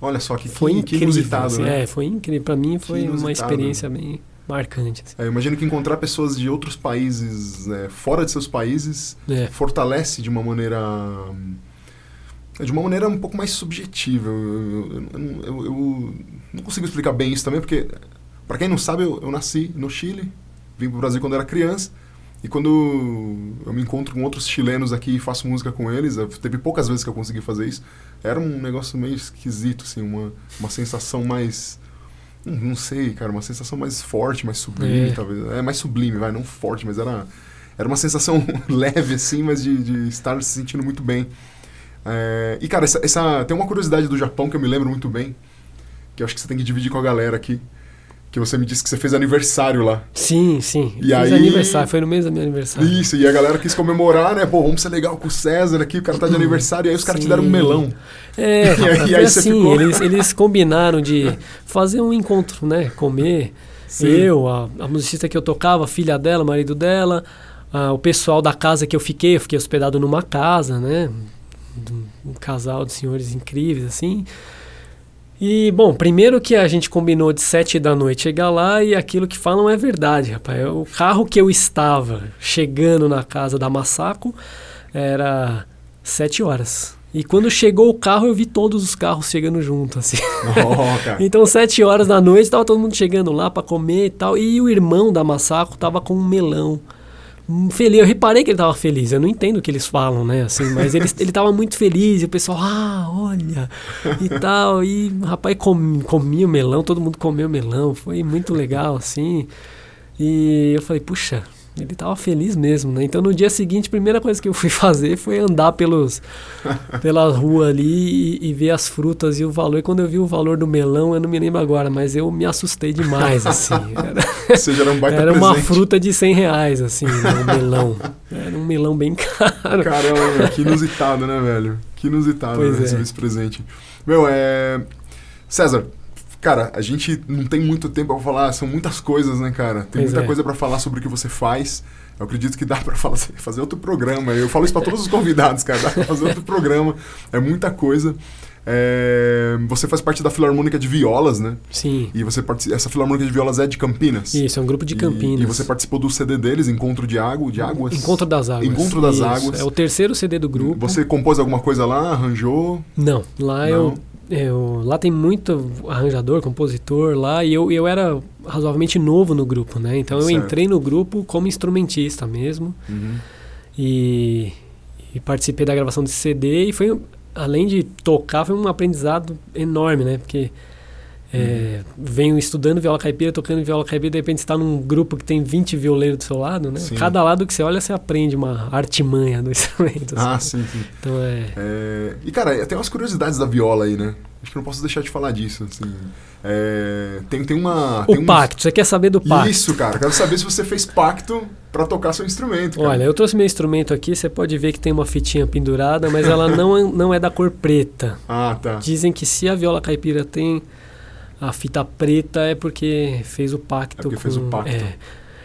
Olha só que, foi que, incrível, que inusitado, assim, né? É, foi incrível. Para mim foi uma experiência bem marcante. Assim. É, eu imagino que encontrar pessoas de outros países, né, fora de seus países, é. fortalece de uma maneira de uma maneira um pouco mais subjetiva. Eu, eu, eu, eu não consigo explicar bem isso também, porque, para quem não sabe, eu, nasci no Chile, vim para o Brasil quando era criança, e quando eu me encontro com outros chilenos aqui e faço música com eles, teve poucas vezes que eu consegui fazer isso, era um negócio meio esquisito, assim, uma, uma sensação mais. Não, não sei, cara, uma sensação mais forte, mais sublime, é. talvez. É mais sublime, vai, não forte, mas era, era uma sensação leve, assim, mas de, de estar se sentindo muito bem. É, e, cara, essa, essa, tem uma curiosidade do Japão que eu me lembro muito bem, que eu acho que você tem que dividir com a galera aqui que você me disse que você fez aniversário lá. Sim, sim. E aí... aniversário, foi no mês do meu aniversário. Isso, e a galera quis comemorar, né? Pô, vamos ser legal com o César aqui, o cara tá de aniversário, e aí os caras te deram um melão. É, e, aí, e aí assim, ficou... eles, eles combinaram de fazer um encontro, né? Comer. Sim. Eu, a, a musicista que eu tocava, a filha dela, marido dela, a, o pessoal da casa que eu fiquei, eu fiquei hospedado numa casa, né? Um, um casal de senhores incríveis, assim. E, bom, primeiro que a gente combinou de sete da noite chegar lá e aquilo que falam é verdade, rapaz. O carro que eu estava chegando na casa da Massaco era sete horas. E quando chegou o carro, eu vi todos os carros chegando junto, assim. Oh, então, sete horas da noite, estava todo mundo chegando lá para comer e tal. E o irmão da Massaco tava com um melão feliz. Eu reparei que ele estava feliz. Eu não entendo o que eles falam, né? Assim, mas ele, ele tava muito feliz. E o pessoal, ah, olha, e tal. E o rapaz com, comia o melão, todo mundo comeu melão. Foi muito legal, assim. E eu falei, puxa, ele estava feliz mesmo, né? Então no dia seguinte, a primeira coisa que eu fui fazer foi andar pelos, pela rua ali e, e, ver as frutas e o valor. E quando eu vi o valor do melão, eu não me lembro agora, mas eu me assustei demais, assim. Era, seja, era, um baita era uma fruta de 100 reais, assim, né? um melão. Era um melão bem caro. Caramba, que inusitado, né, velho? Que inusitado pois né, é. esse presente. Meu, é... César, Cara, a gente não tem muito tempo pra falar, são muitas coisas, né, cara? Tem Pois muita é. coisa pra falar sobre o que você faz. Eu acredito que dá pra fazer, outro programa. Eu falo isso pra todos os convidados, cara. Dá pra fazer outro programa. É muita coisa. É, Você faz parte da Filarmônica de Violas, né? Sim. E você participa, essa Filarmônica de Violas é de Campinas. Isso, é um grupo de E- Campinas. E, você participou do CD deles, Encontro de Água, de Águas. Encontro das Águas. Encontro das Isso, Águas. É o terceiro CD do grupo. Você compôs alguma coisa lá, arranjou? Não, lá Não? eu, eu. Lá tem muito arranjador, compositor lá, e eu, eu era razoavelmente novo no grupo, né? Então eu Certo. entrei no grupo como instrumentista mesmo. Uhum. E, e participei da gravação desse CD e foi, além de tocar, foi um aprendizado enorme, né? Porque é, venho estudando viola caipira, tocando viola caipira, de repente está num grupo que tem 20 violeiros do seu lado, né? Sim. Cada lado que você olha, você aprende uma artimanha do instrumento. assim. Ah, sim, sim. Então é. É, E, cara, tem umas curiosidades da viola aí, né? Acho que não posso deixar de falar disso, assim. É, Tem, tem uma... tem O uns- pacto, você quer saber do pacto? Isso, cara. Quero saber se você fez pacto pra tocar seu instrumento, cara. Olha, eu trouxe meu instrumento aqui, você pode ver que tem uma fitinha pendurada, mas ela não, é- não é da cor preta. Ah, tá. Dizem que se a viola caipira tem a fita preta é porque fez o pacto. É porque fez o com- pacto. é.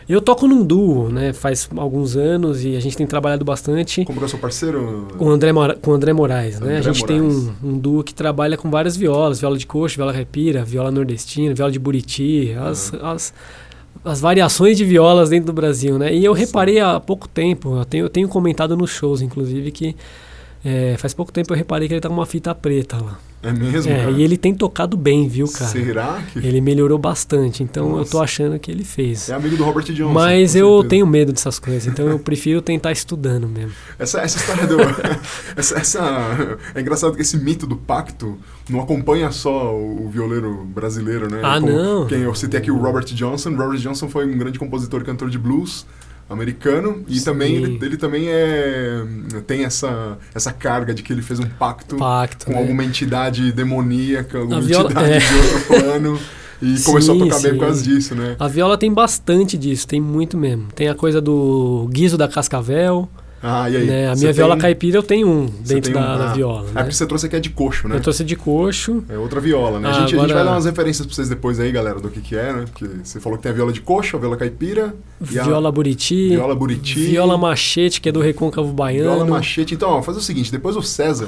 Eu toco num duo, né? Faz alguns anos e a gente tem trabalhado bastante Como que é o seu parceiro? com o André, Mora- com André Moraes, né? André a gente Moraes. tem um, um duo que trabalha com várias violas, viola de coxa, viola caipira, viola nordestina, viola de buriti, as, as, as variações de violas dentro do Brasil, né? E eu Sim. reparei há pouco tempo, eu tenho, eu tenho comentado nos shows, inclusive, que é, faz pouco tempo eu reparei que ele tá com uma fita preta lá. É mesmo, É, cara? e ele tem tocado bem, viu, cara? Será que... Ele melhorou bastante, então eu tô Nossa. achando que ele fez. É amigo do Robert Johnson. Mas eu certeza. tenho medo dessas coisas, então eu prefiro tentar estudando mesmo. Essa, essa história do. essa, essa- é engraçado que esse mito do pacto não acompanha só o, o violeiro brasileiro, né? Ah, não. Quem eu citei aqui o Robert Johnson. Robert Johnson foi um grande compositor e cantor de blues americano e Sim. também ele, ele também é tem essa essa carga de que ele fez um pacto Pacto. com né? alguma entidade demoníaca, alguma viola- entidade é. de outro plano e Sim, começou a tocar bem por sim. causa disso, né? A viola tem bastante disso, tem muito mesmo. Tem a coisa do guiso da cascavel, Ah, e aí? né? A minha viola caipira eu tenho um dentro um- da, da ah, viola, É né? porque você trouxe aqui é de coxo, né? Eu trouxe de coxo. É outra viola, né? a, Ah, gente, a gente agora- vai dar umas referências pra vocês depois aí, galera, do que que é, né? Porque você falou que tem a viola de coxo, a viola caipira, e a Viola buriti, viola buriti, viola machete, que é do recôncavo baiano. viola machete. Então, ó, faz o seguinte, depois o César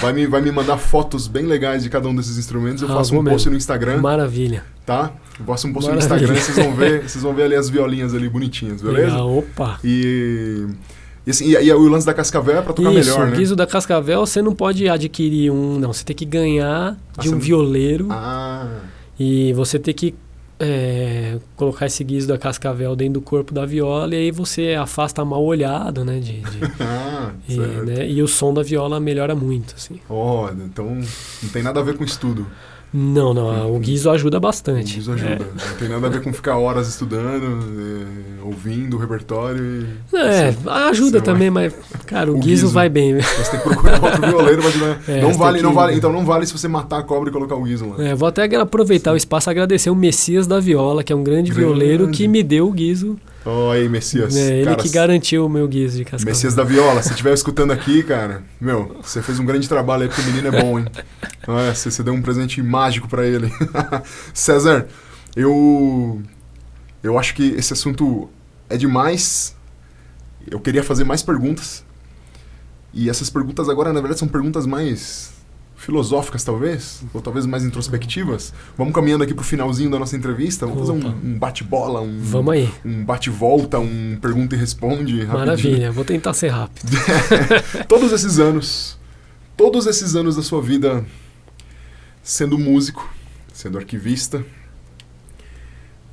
vai me, vai me mandar fotos bem legais de cada um desses instrumentos, eu Ah, faço um post mesmo. no Instagram, Maravilha. tá? Eu faço um post no Maravilha. Instagram, vocês vão ver, vocês vão ver ali as violinhas ali bonitinhas, beleza? Legal, opa. E, e, assim, e, e o lance da cascavel é pra tocar Isso, melhor, o né? guiso da cascavel você não pode adquirir um, não, você tem que ganhar Ah, de você um não- violeiro Ah, e você tem que é, colocar esse guiso da cascavel dentro do corpo da viola e aí você afasta mal olhado, né, de, de- ah, e, né, e o som da viola melhora muito, assim. Ó, então não tem nada a ver com estudo. Não, não, o guiso ajuda bastante. Isso ajuda. Não tem nada a ver com ficar horas estudando, é, ouvindo o repertório e. É, Você- ajuda também, mas, cara, o, O guiso, guiso. vai bem. Você tem que procurar outro violeiro pra ajudar. É, não vale, tem não que- vale. Então não vale se você matar a cobra e colocar o guiso lá. É, vou até aproveitar o espaço e agradecer o Messias da Viola, que é um grande, Grande. violeiro que me deu o guiso. Ó, aí, Messias. É, ele Cara, que garantiu o meu guiso de cascavel. Messias da Viola, se estiver escutando aqui, cara, meu, você fez um grande trabalho aí porque o menino é bom, hein? É, você, você deu um presente mágico pra ele. César, eu. Eu acho que esse assunto é demais. Eu queria fazer mais perguntas. E essas perguntas agora, na verdade, são perguntas mais filosóficas, talvez, ou talvez mais introspectivas. Vamos caminhando aqui pro finalzinho da nossa entrevista. Vamos fazer Opa. um, um bate-bola, um, Vamos aí. um bate-volta, um pergunta e responde. rapidinho. Maravilha, vou tentar ser rápido. Todos esses anos, todos esses anos da sua vida sendo músico, sendo arquivista,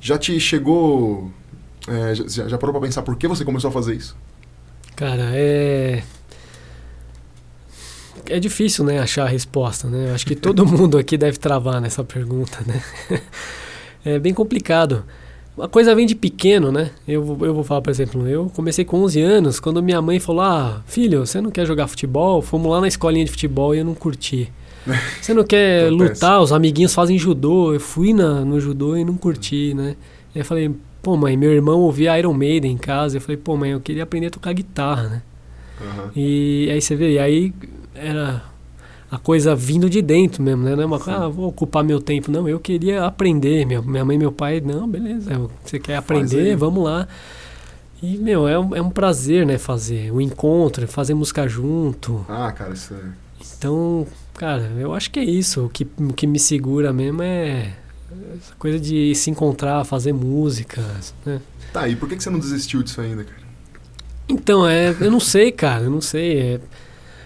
já te chegou. é, já, já parou pra pensar por que você começou a fazer isso? Cara, é. É difícil, né, achar a resposta, né? Eu Acho que todo mundo aqui deve travar nessa pergunta, né? É bem complicado. A coisa vem de pequeno, né? Eu, vou- eu vou falar, por exemplo, eu comecei com 11 anos, quando minha mãe falou: Ah, filho, você não quer jogar futebol? Fomos lá na escolinha de futebol e eu não curti. Você não quer lutar? Os amiguinhos fazem judô. Eu fui na, no judô e não curti, né? Aí eu falei: Pô, mãe, meu irmão ouvia Iron Maiden em casa. Eu falei: Pô, mãe, eu queria aprender a tocar guitarra, né? Aham. E aí você vê, e aí era. a coisa vindo de dentro mesmo, né? Não é uma coisa, ah, vou ocupar meu tempo. Não, eu queria aprender. Minha, minha mãe e meu pai, não, beleza, você quer aprender, vamos lá. E, meu, é um, é um prazer, né, fazer o encontro, fazer música junto. Ah, cara, isso é... Então, cara, eu acho que é isso. O que, o que me segura mesmo é essa coisa de se encontrar, fazer música, né? Tá, e por que, que você não desistiu disso ainda, cara? Então, é, eu não sei, cara, eu não sei. É,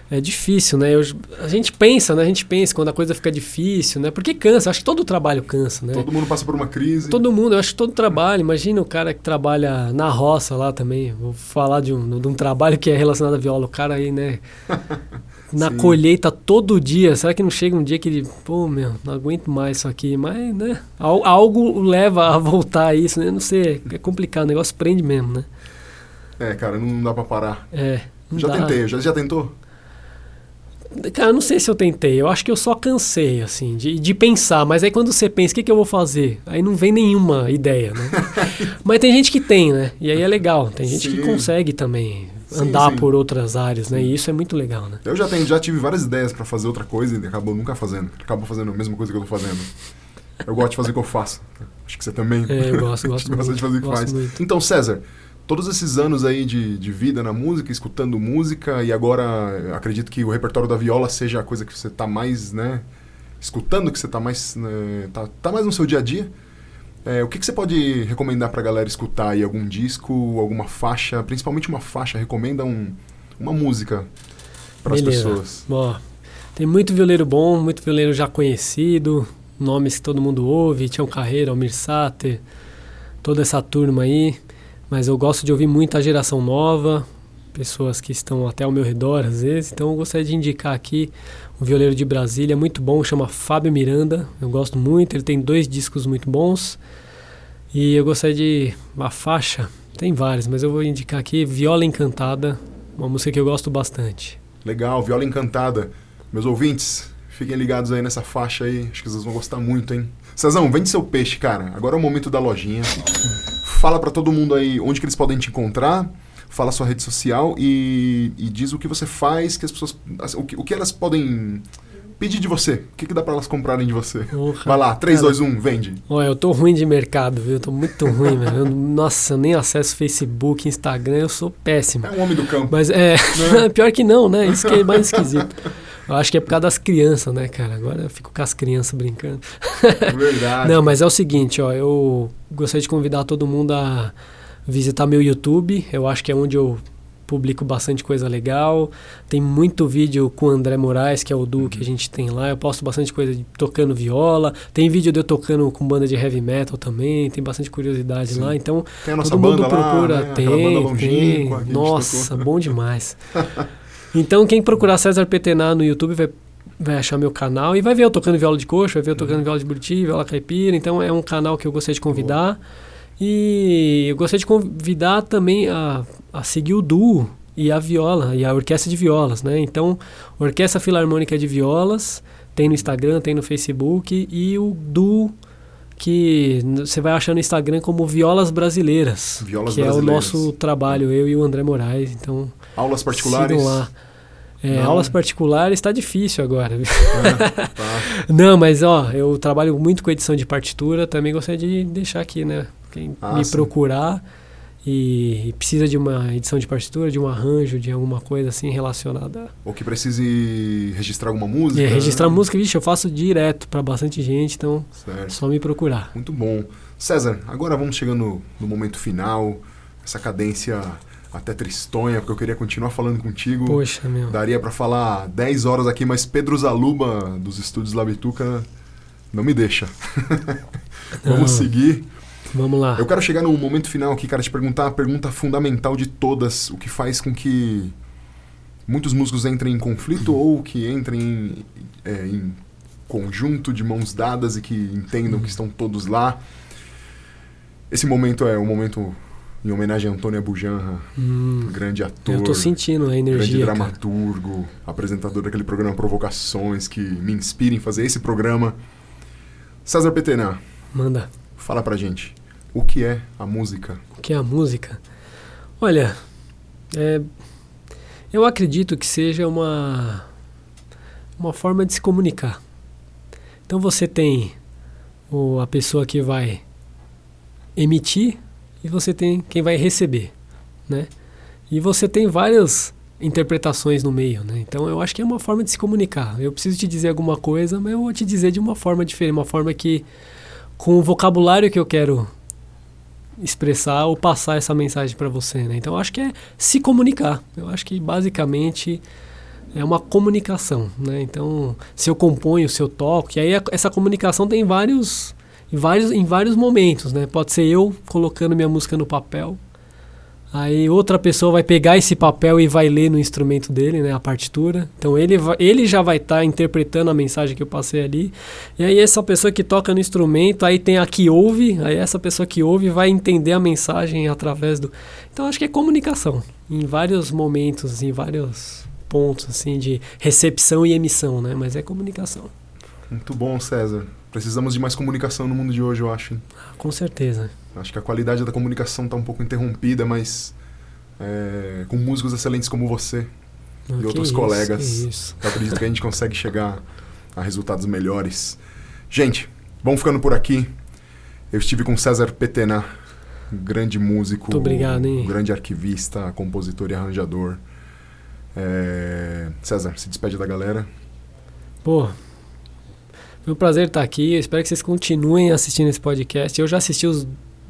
é difícil, né? Eu, a gente pensa, né? A gente pensa quando a coisa fica difícil, né? Porque cansa, acho que todo trabalho cansa, né? Todo mundo passa por uma crise. Todo mundo, eu acho que todo trabalho. Imagina o cara que trabalha na roça lá também. Vou falar de um, de um trabalho que é relacionado à viola. O cara aí, né? Na Sim. colheita todo dia. Será que não chega um dia que ele, pô, meu, não aguento mais isso aqui? Mas, né? Algo leva a voltar a isso, né? Não sei, é complicado. O negócio prende mesmo, né? É, cara, não dá pra parar. É. Já dá. tentei, já, já tentou? Cara, não sei se eu tentei. Eu acho que eu só cansei, assim, de, de pensar. Mas aí quando você pensa, o que, que eu vou fazer? Aí não vem nenhuma ideia, né? mas tem gente que tem, né? E aí é legal. Tem gente sim. que consegue também andar sim, sim. por outras áreas, né? E isso é muito legal, né? Eu já, tenho, já tive várias ideias para fazer outra coisa e acabou nunca fazendo. Acabou fazendo a mesma coisa que eu tô fazendo. Eu gosto de fazer o que eu faço. Acho que você também. É, eu gosto, gosto muito. de fazer o que faz. Muito. Então, César, todos esses anos aí de, de vida na música, escutando música, e agora acredito que o repertório da viola seja a coisa que você está mais, né, escutando, que você está mais, né, tá, tá mais no seu dia a dia. É, o que, que você pode recomendar para a galera escutar aí? Algum disco, alguma faixa, principalmente uma faixa, recomenda um, uma música para as pessoas. Bom, tem muito violeiro bom, muito violeiro já conhecido, nomes que todo mundo ouve, Tião Carreira, Almir Sater, toda essa turma aí. Mas eu gosto de ouvir muita geração nova, pessoas que estão até ao meu redor às vezes. Então eu gostaria de indicar aqui um violeiro de Brasília muito bom, chama Fábio Miranda. Eu gosto muito, ele tem dois discos muito bons. E eu gostaria de uma faixa, tem várias, mas eu vou indicar aqui Viola Encantada, uma música que eu gosto bastante. Legal, Viola Encantada. Meus ouvintes, fiquem ligados aí nessa faixa aí, acho que vocês vão gostar muito, hein? Cezão, vende seu peixe, cara. Agora é o momento da lojinha fala para todo mundo aí onde que eles podem te encontrar, fala a sua rede social e, e diz o que você faz, que as pessoas, o que, o que elas podem pedir de você. O que, que dá para elas comprarem de você? Porra, Vai lá, 3, cara, 2, 1, vende. Olha, eu tô ruim de mercado, viu? Eu tô muito ruim, velho. Nossa, eu nem acesso Facebook, Instagram, eu sou péssimo. É um homem do campo. Mas é, né? pior que não, né? Isso que é mais esquisito. Eu acho que é por causa das crianças, né, cara? Agora eu fico com as crianças brincando. Verdade. Não, mas é o seguinte, ó, eu gostaria de convidar todo mundo a visitar meu YouTube. Eu acho que é onde eu publico bastante coisa legal. Tem muito vídeo com o André Moraes, que é o duo que a uhum. gente tem lá. Eu posto bastante coisa de tocando viola. Tem vídeo de eu tocando com banda de heavy metal também. Tem bastante curiosidade Sim. lá. Então, tem a nossa todo mundo procura. Lá, né? Tem, tem. Nossa, bom demais. Então, quem procurar César Petená no YouTube vai, vai achar meu canal e vai ver eu tocando viola de coxa, vai ver eu uhum. tocando viola de buriti, viola caipira. Então, é um canal que eu gostaria de convidar. Boa. E eu gostaria de convidar também a, a seguir o duo e a viola, e a orquestra de violas, né? Então, Orquestra Filarmônica de Violas, tem no Instagram, tem no Facebook, e o duo que você vai achar no Instagram como Violas Brasileiras, Violas que brasileiras. é o nosso trabalho, eu e o André Moraes. Então, aulas particulares. Sigam lá. É, aulas particulares está difícil agora. É, tá. Não, mas ó, eu trabalho muito com edição de partitura, também gostaria de deixar aqui, né? Quem ah, me sim. procurar e precisa de uma edição de partitura, de um arranjo, de alguma coisa assim relacionada. Ou que precise registrar alguma música. É, registrar música, vixe, eu faço direto para bastante gente, então certo. só me procurar. Muito bom. César, agora vamos chegando no momento final, essa cadência até tristonha, porque eu queria continuar falando contigo. Poxa, meu. Daria para falar 10 horas aqui, mas Pedro Zaluba, dos estúdios Labituca, não me deixa. vamos seguir. Vamos lá. Eu quero chegar no momento final aqui, cara, te perguntar a pergunta fundamental de todas, o que faz com que muitos músicos entrem em conflito ou que entrem em, é, em, conjunto de mãos dadas e que entendam que estão todos lá. Esse momento é um momento em homenagem a Antônio Abujanra, hum, grande ator. Eu tô sentindo a energia. Grande dramaturgo, cara. apresentador daquele programa Provocações, que me inspira em fazer esse programa. César Petená. Manda. Fala pra gente, o que é a música? O que é a música? Olha, é, eu acredito que seja uma uma forma de se comunicar. Então você tem o, a pessoa que vai emitir e você tem quem vai receber, né? E você tem várias interpretações no meio, né? Então eu acho que é uma forma de se comunicar. Eu preciso te dizer alguma coisa, mas eu vou te dizer de uma forma diferente, uma forma que com o vocabulário que eu quero expressar ou passar essa mensagem para você, né? Então acho que é se comunicar. Eu acho que basicamente é uma comunicação, né? Então, se eu componho, se eu toco, e aí essa comunicação tem vários vários em vários momentos, né? Pode ser eu colocando minha música no papel, Aí outra pessoa vai pegar esse papel e vai ler no instrumento dele, né, a partitura. Então ele, vai, ele já vai estar tá interpretando a mensagem que eu passei ali. E aí essa pessoa que toca no instrumento, aí tem a que ouve, aí essa pessoa que ouve vai entender a mensagem através do. Então acho que é comunicação em vários momentos, em vários pontos assim de recepção e emissão, né? Mas é comunicação. Muito bom, César. Precisamos de mais comunicação no mundo de hoje, eu acho. Com certeza. Acho que a qualidade da comunicação está um pouco interrompida, mas é, com músicos excelentes como você e outros isso, colegas, eu acredito que a gente consegue chegar a resultados melhores. Gente, vamos ficando por aqui. Eu estive com César Petena, grande músico, Muito obrigado, hein? grande arquivista, compositor e arranjador. É... César, se despede da galera. Pô, foi um prazer estar aqui. Eu espero que vocês continuem assistindo esse podcast. Eu já assisti os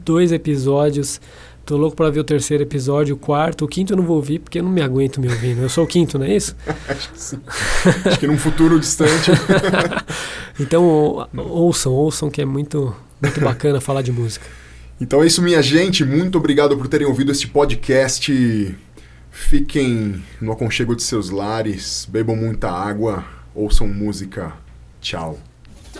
dois episódios. Tô louco para ver o terceiro episódio, o quarto. O quinto eu não vou ouvir porque eu não me aguento me ouvindo. Eu sou o quinto, não é isso? Acho que sim. Acho que num futuro distante. então ouçam, ouçam que é muito, muito bacana falar de música. Então é isso, minha gente. Muito obrigado por terem ouvido este podcast. Fiquem no aconchego de seus lares, bebam muita água, ouçam música. Tchau.